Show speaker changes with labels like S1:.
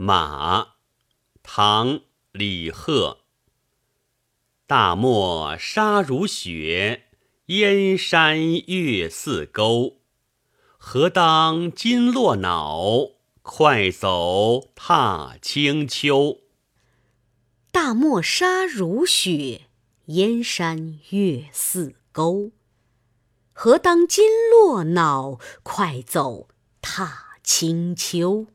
S1: 马唐李贺。大漠沙如雪燕山月似钩。何当金络脑快走踏清秋
S2: 大漠沙如雪燕山月似钩。何当金络脑快走踏清秋